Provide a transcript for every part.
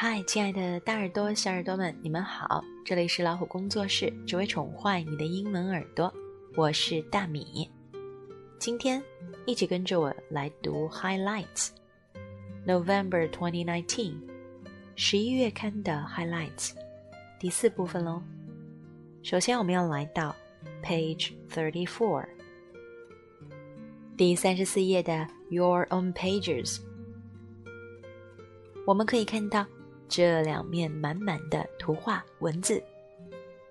嗨，亲爱的大耳朵、小耳朵们，你们好！这里是老虎工作室，只为宠坏你的英文耳朵。我是大米。今天一起跟着我来读 Highlights November 2019十一月刊的 Highlights 第四部分喽。首先，我们要来到 Page Thirty Four 第三十四页的 Your Own Pages。我们可以看到。这两面满满的图画文字，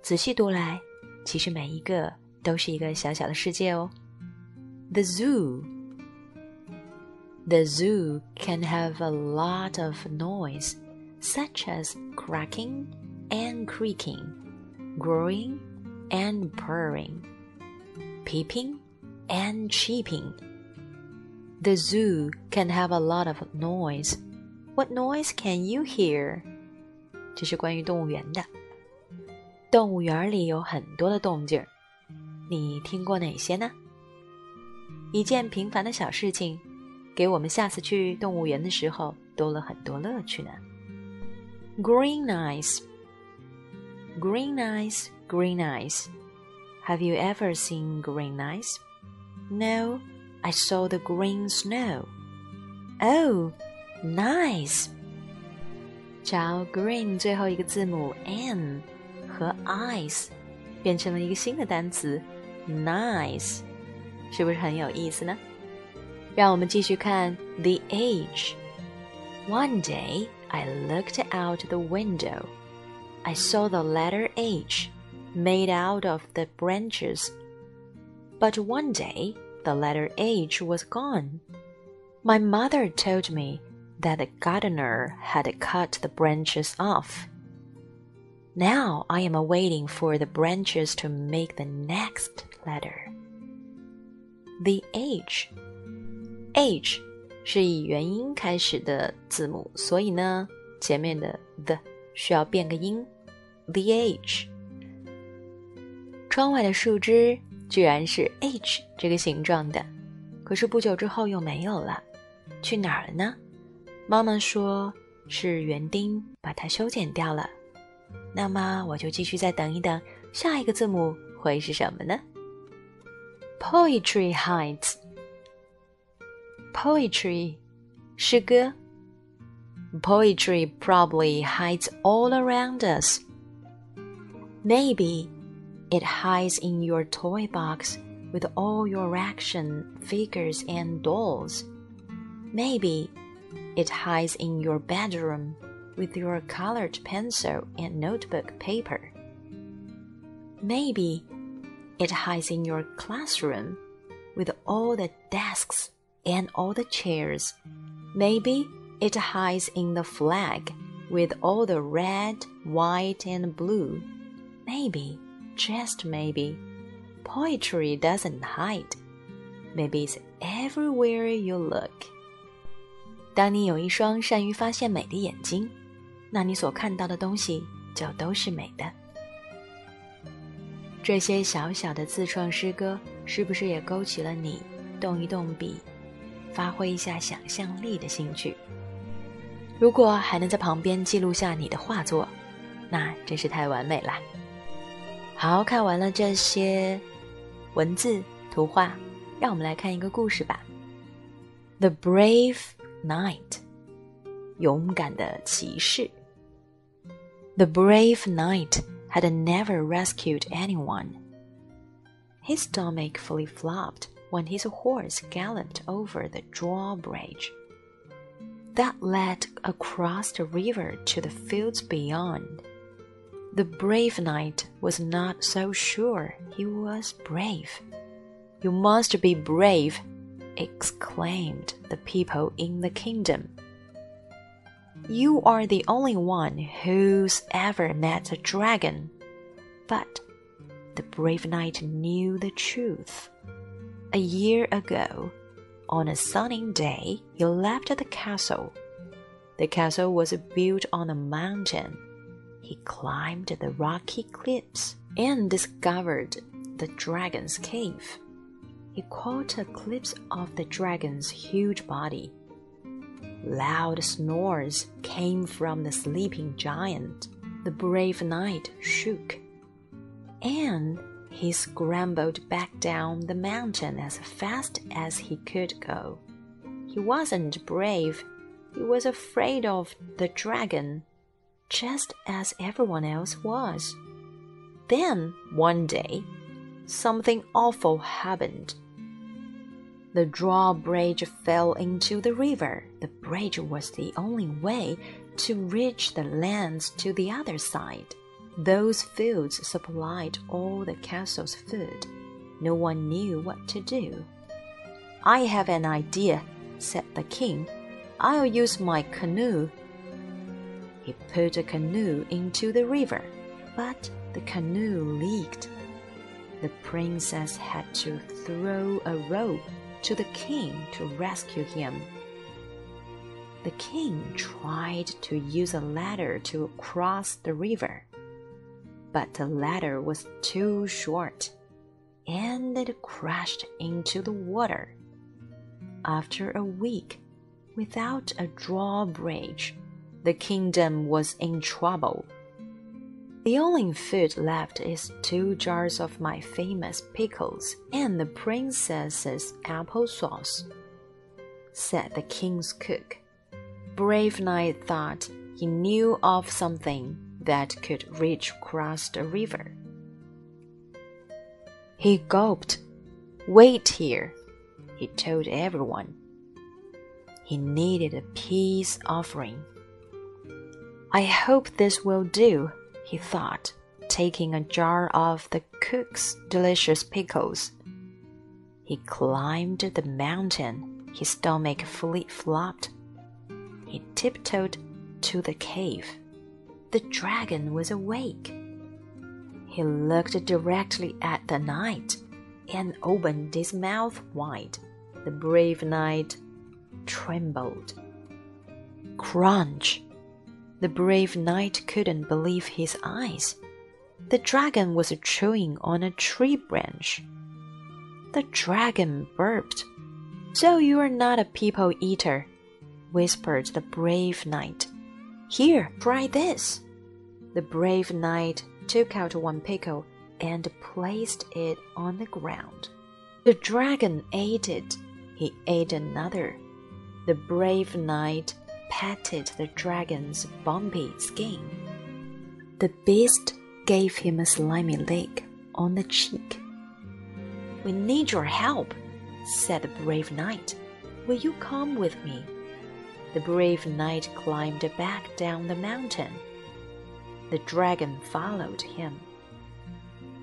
仔细读来，其实每一个都是一个小小的世界哦。The zoo. The zoo can have a lot of noise, such as cracking and creaking, growing and purring, peeping and cheeping. The zoo can have a lot of noise what noise can you hear？这是关于动物园的。动物园里有很多的动静儿，你听过哪些呢？一件平凡的小事情，给我们下次去动物园的时候多了很多乐趣呢。Green eyes, green eyes, green eyes. Have you ever seen green eyes? No, I saw the green snow. Oh. nice。找 green 最后一个字母 n 和 eyes 变成了一个新的单词 nice，是不是很有意思呢？让我们继续看 the H。One day I looked out the window. I saw the letter H made out of the branches. But one day the letter H was gone. My mother told me that the gardener had cut the branches off. Now I am waiting for the branches to make the next letter. The H H 是以元音开始的字母，所以呢，前面的 the 需要变个音。The H 窗外的树枝居然是 H 这个形状的，可是不久之后又没有了，去哪儿了呢？ 妈妈说是园丁把它修剪掉了，那么我就继续再等一等，下一个字母会是什么呢？Poetry hides. Poetry，诗歌。Poetry probably hides all around us. Maybe it hides in your toy box with all your action figures and dolls. Maybe it hides in your bedroom with your colored pencil and notebook paper. Maybe it hides in your classroom with all the desks and all the chairs. Maybe it hides in the flag with all the red, white, and blue. Maybe, just maybe, poetry doesn't hide. Maybe it's everywhere you look. 当你有一双善于发现美的眼睛，那你所看到的东西就都是美的。这些小小的自创诗歌，是不是也勾起了你动一动笔、发挥一下想象力的兴趣？如果还能在旁边记录下你的画作，那真是太完美了。好，看完了这些文字图画，让我们来看一个故事吧。The brave。Knight，勇敢的骑士。The brave knight had never rescued anyone. His stomach fully flopped when his horse galloped over the drawbridge that led across the river to the fields beyond. The brave knight was not so sure he was brave. You must be brave, exclaimed the people in the kingdom. You are the only one who's ever met a dragon. But the brave knight knew the truth. A year ago, on a sunny day, he left the castle. The castle was built on a mountain. He climbed the rocky cliffs and discovered the dragon's cave he caught a glimpse of the dragon's huge body. Loud snores came from the sleeping giant. The brave knight shook, and he scrambled back down the mountain as fast as he could go. He wasn't brave, he was afraid of the dragon, just as everyone else was. Then, one day, something awful happened. The drawbridge fell into the river. The bridge was the only way to reach the lands to the other side. Those fields supplied all the castle's food. No one knew what to do. I have an idea, said the king. I'll use my canoe. He put a canoe into the river, but the canoe leaked. The princess had to throw a rope to the king to rescue him. The king tried to use a ladder to cross the river, but the ladder was too short and it crashed into the water. After a week, without a drawbridge, the kingdom was in trouble. The only food left is two jars of my famous pickles and the princess's apple sauce, said the king's cook. Brave Knight thought he knew of something that could reach across the river. He gulped. Wait here, he told everyone. He needed a peace offering. I hope this will do, he thought, taking a jar of the cook's delicious pickles. He climbed the mountain, his stomach fully flopped. He tiptoed to the cave. The dragon was awake. He looked directly at the knight and opened his mouth wide. The brave knight trembled. Crunch! The brave knight couldn't believe his eyes. The dragon was chewing on a tree branch. The dragon burped. So you are not a people eater, whispered the brave knight. Here, try this. The brave knight took out one pickle and placed it on the ground. The dragon ate it. He ate another. The brave knight patted the dragon's bumpy skin. The beast gave him a slimy lick on the cheek. We need your help, said the brave knight. Will you come with me? The brave knight climbed back down the mountain. The dragon followed him.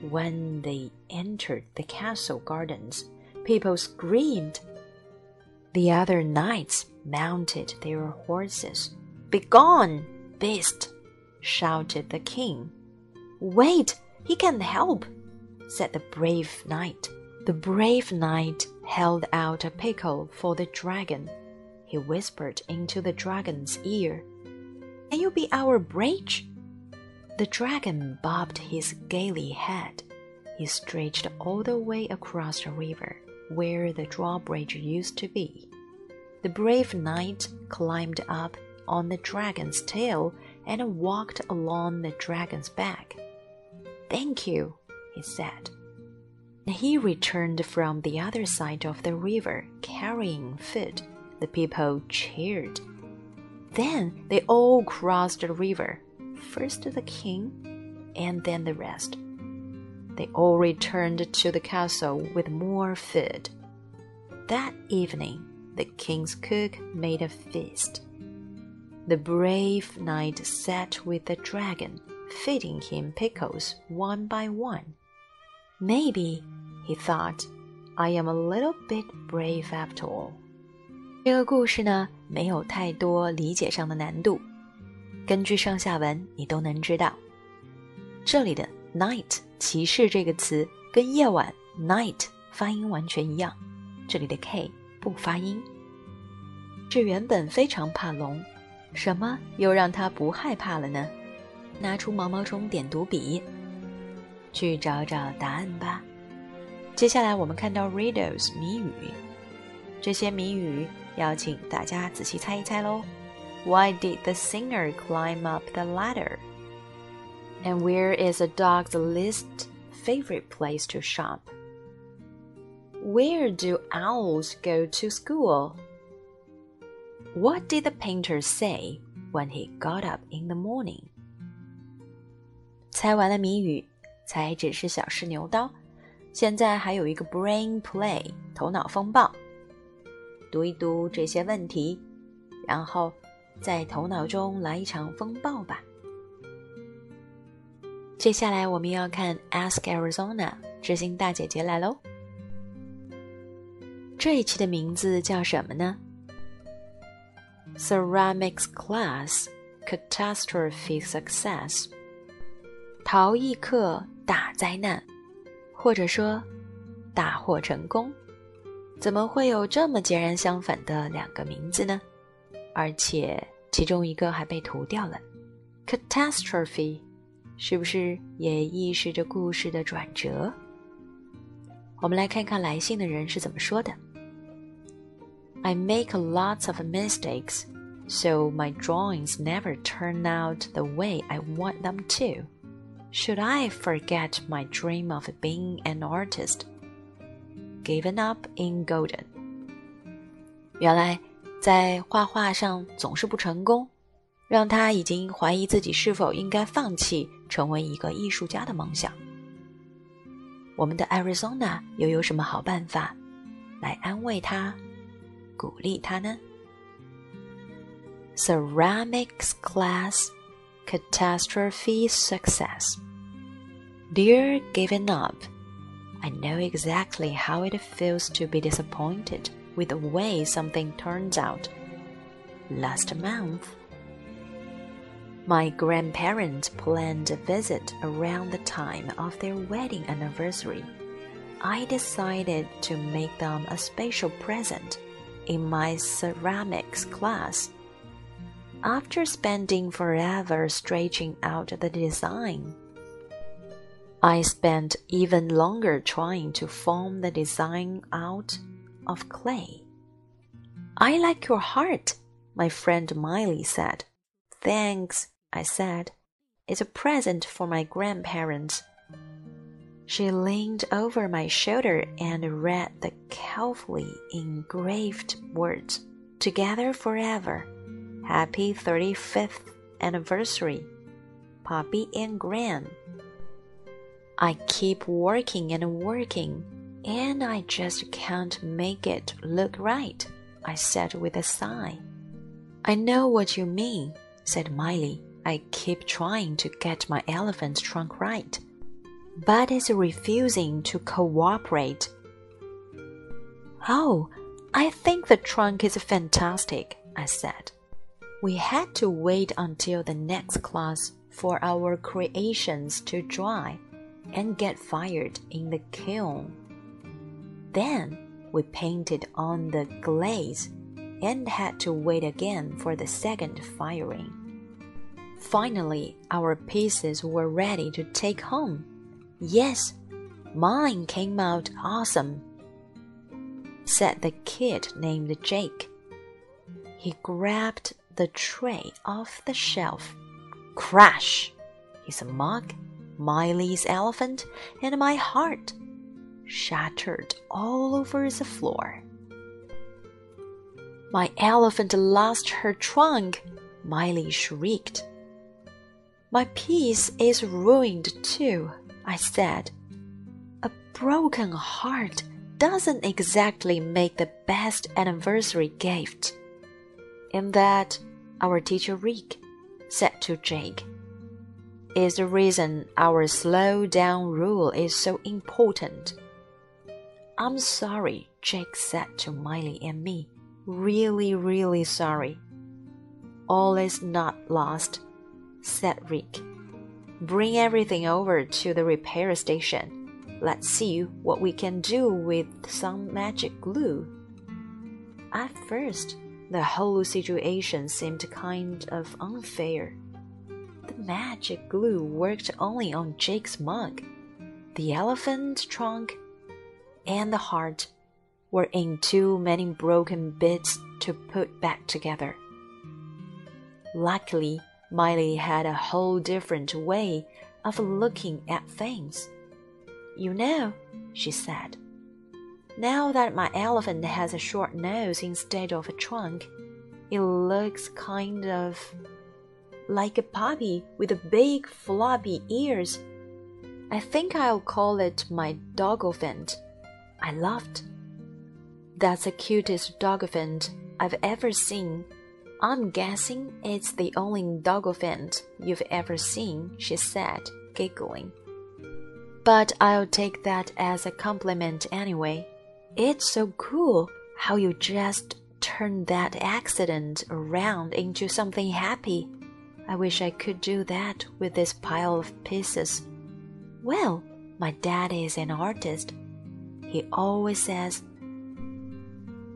When they entered the castle gardens, people screamed. The other knights mounted their horses. Begone, beast! shouted the king. Wait, he can help, said the brave knight. The brave knight held out a pickle for the dragon. He whispered into the dragon's ear, Can you be our bridge? The dragon bobbed his gaily head. He stretched all the way across the river, where the drawbridge used to be. The brave knight climbed up on the dragon's tail and walked along the dragon's back. Thank you, he said. He returned from the other side of the river carrying food. The people cheered. Then they all crossed the river, first the king and then the rest. They all returned to the castle with more food. That evening, the king's cook made a feast. The brave knight sat with the dragon, feeding him pickles one by one. Maybe, he thought, I am a little bit brave after all. 这个故事呢，没有太多理解上的难度，根据上下文你都能知道。这里的 night 骑士这个词跟夜晚 night 发音完全一样，这里的 k 不发音。这原本非常怕龙，什么又让他不害怕了呢？拿出毛毛虫点读笔，去找找答案吧。接下来我们看到 riddles 谜语，这些谜语要请大家仔细猜一猜喽。Why did the singer climb up the ladder? And where is a dog's least favorite place to shop? Where do owls go to school? What did the painter say when he got up in the morning? 猜完了谜语，才只是小试牛刀。现在还有一个 brain play 头脑风暴，读一读这些问题，然后在头脑中来一场风暴吧。接下来我们要看 Ask Arizona 知心大姐姐来喽。这一期的名字叫什么呢？Ceramics Class Catastrophe Success 陶艺课大灾难，或者说大获成功。怎么会有这么截然相反的两个名字呢？而且其中一个还被涂掉了。Catastrophe 是不是也预示着故事的转折？我们来看看来信的人是怎么说的。I make lots of mistakes, so my drawings never turn out the way I want them to. Should I forget my dream of being an artist? Given up in golden. 原来在画画上总是不成功，让他已经怀疑自己是否应该放弃成为一个艺术家的梦想。我们的 Arizona 又有什么好办法来安慰他、 鼓励他呢？Ceramics class catastrophe success. Dear given up, I know exactly how it feels to be disappointed with the way something turns out. Last month, my grandparents planned a visit around the time of their wedding anniversary. I decided to make them a special present in my ceramics class. After spending forever stretching out the design, I spent even longer trying to form the design out of clay. I like your heart, my friend Miley said. Thanks, I said. It's a present for my grandparents. She leaned over my shoulder and read the carefully engraved words Together forever. Happy 35th anniversary. Poppy and Gran. I keep working and working and I just can't make it look right, I said with a sigh. I know what you mean, said Miley. I keep trying to get my elephant trunk right, but is refusing to cooperate. Oh, I think the trunk is fantastic, I said. We had to wait until the next class for our creations to dry and get fired in the kiln. Then we painted on the glaze and had to wait again for the second firing. Finally, our pieces were ready to take home. Yes, mine came out awesome, said the kid named Jake. He grabbed the tray off the shelf. Crash! His mug, Miley's elephant, and my heart shattered all over the floor. My elephant lost her trunk, Miley shrieked. My piece is ruined too, I said. A broken heart doesn't exactly make the best anniversary gift. And that, our teacher Rick said to Jake, is the reason our slow down rule is so important. I'm sorry, Jake said to Miley and me. Really, really sorry. All is not lost, said Rick. Bring everything over to the repair station. Let's see what we can do with some magic glue. At first, the whole situation seemed kind of unfair. The magic glue worked only on Jake's mug. The elephant trunk and the heart were in too many broken bits to put back together. Luckily, Miley had a whole different way of looking at things. You know, she said, now that my elephant has a short nose instead of a trunk, it looks kind of like a puppy with big floppy ears. I think I'll call it my dog dogophant. I laughed. That's the cutest dog dogophant I've ever seen. I'm guessing it's the only dogophant you've ever seen, she said, giggling. But I'll take that as a compliment anyway. It's so cool how you just turned that accident around into something happy. I wish I could do that with this pile of pieces. Well, my dad is an artist. He always says,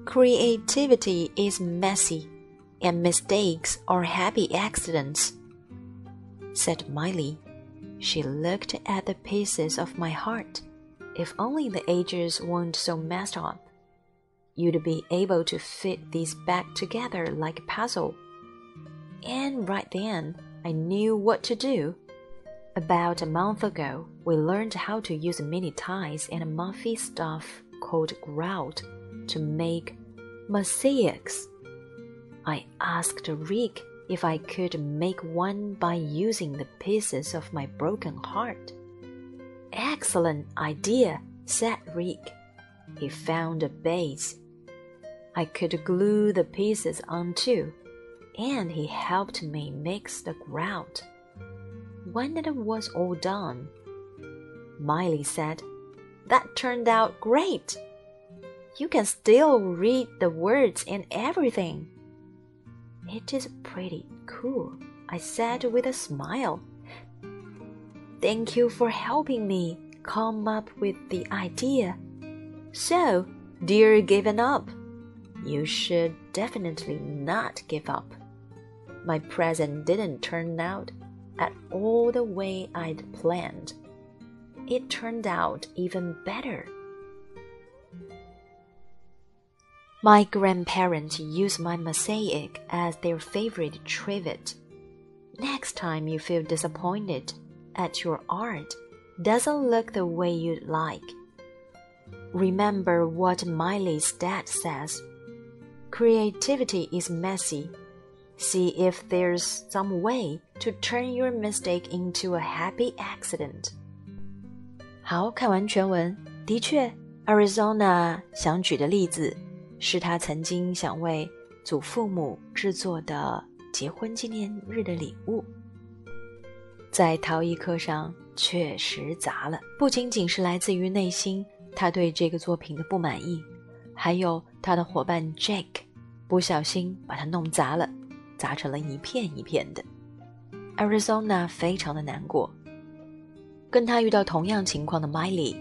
Creativity is messy, and mistakes are happy accidents, said Miley. She looked at the pieces of my heart. If only the edges weren't so messed up, you'd be able to fit these back together like a puzzle. And right then, I knew what to do. About a month ago, we learned how to use mini ties and muffy stuff called grout to make mosaics. I asked Rick if I could make one by using the pieces of my broken heart. Excellent idea, said Rick. He found a base. I could glue the pieces onto, and he helped me mix the grout. When it was all done, Miley said, That turned out great. You can still read the words and everything. It is pretty cool, I said with a smile. Thank you for helping me come up with the idea. So, dear given up, you should definitely not give up. My present didn't turn out at all the way I'd planned. It turned out even better. My grandparents use my mosaic as their favorite trivet. Next time you feel disappointed at your art doesn't look the way you'd like, remember what Miley's dad says. Creativity is messy. See if there's some way to turn your mistake into a happy accident. 好，看完全文，的确，Arizona 想举的例子 是他曾经想为祖父母制作的结婚纪念日的礼物。在陶艺课上确实砸了，不仅仅是来自于内心他对这个作品的不满意，还有他的伙伴 Jake 不小心把它弄砸了，砸成了一片一片的。Arizona 非常的难过，跟他遇到同样情况的 Miley，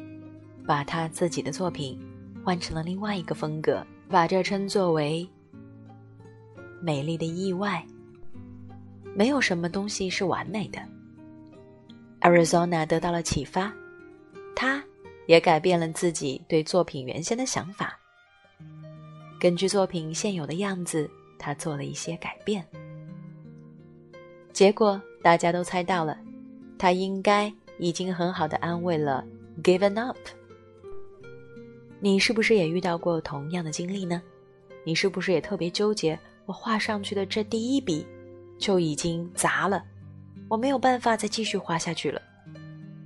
把他自己的作品换成了另外一个风格，把这称作为美丽的意外。没有什么东西是完美的。Arizona 得到了启发，他也改变了自己对作品原先的想法。根据作品现有的样子，他做了一些改变。结果大家都猜到了，他应该已经很好的安慰了 Given Up。你是不是也遇到过同样的经历呢？你是不是也特别纠结？我画上去的这第一笔就已经砸了。我没有办法再继续画下去了，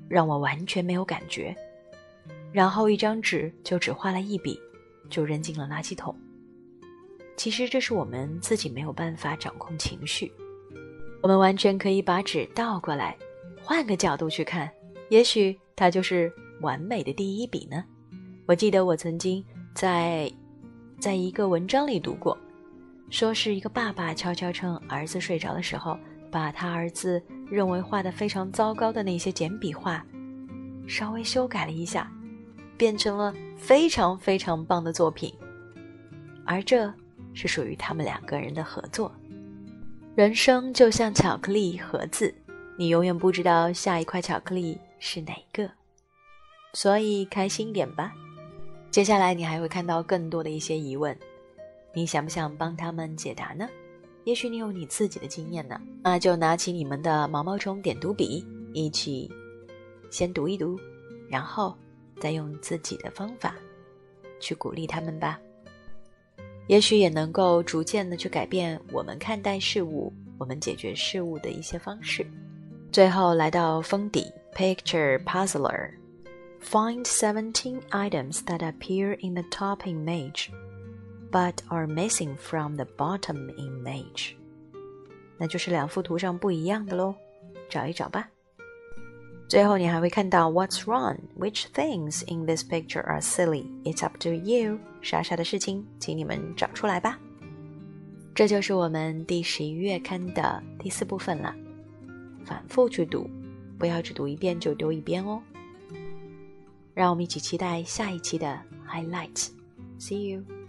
让我完全没有感觉。然后一张纸就只画了一笔，就扔进了垃圾桶。其实这是我们自己没有办法掌控情绪，我们完全可以把纸倒过来，换个角度去看，也许它就是完美的第一笔呢。我记得我曾经在在一个文章里读过，说是一个爸爸悄悄趁儿子睡着的时候。把他儿子认为画的非常糟糕的那些简笔画，稍微修改了一下，变成了非常非常棒的作品。而这是属于他们两个人的合作。人生就像巧克力盒子，你永远不知道下一块巧克力是哪个，所以开心点吧。接下来你还会看到更多的一些疑问，你想不想帮他们解答呢？也许你有你自己的经验呢，那就拿起你们的毛毛虫点读笔，一起先读一读，然后再用自己的方法去鼓励他们吧。也许也能够逐渐的去改变我们看待事物、我们解决事物的一些方式。最后来到封底，Picture Puzzler。Find 17 items that appear in the top image, but are missing from the bottom image. 那就是两幅图上不一样的喽，找一找吧。最后你还会看到 What's wrong? Which things in this picture are silly? It's up to you. 傻傻的事情，请你们找出来吧。这就是我们第十一月刊的第四部分了。反复去读，不要只读一遍就丢一边哦。 让我们一起期待下一期的 highlight，see you.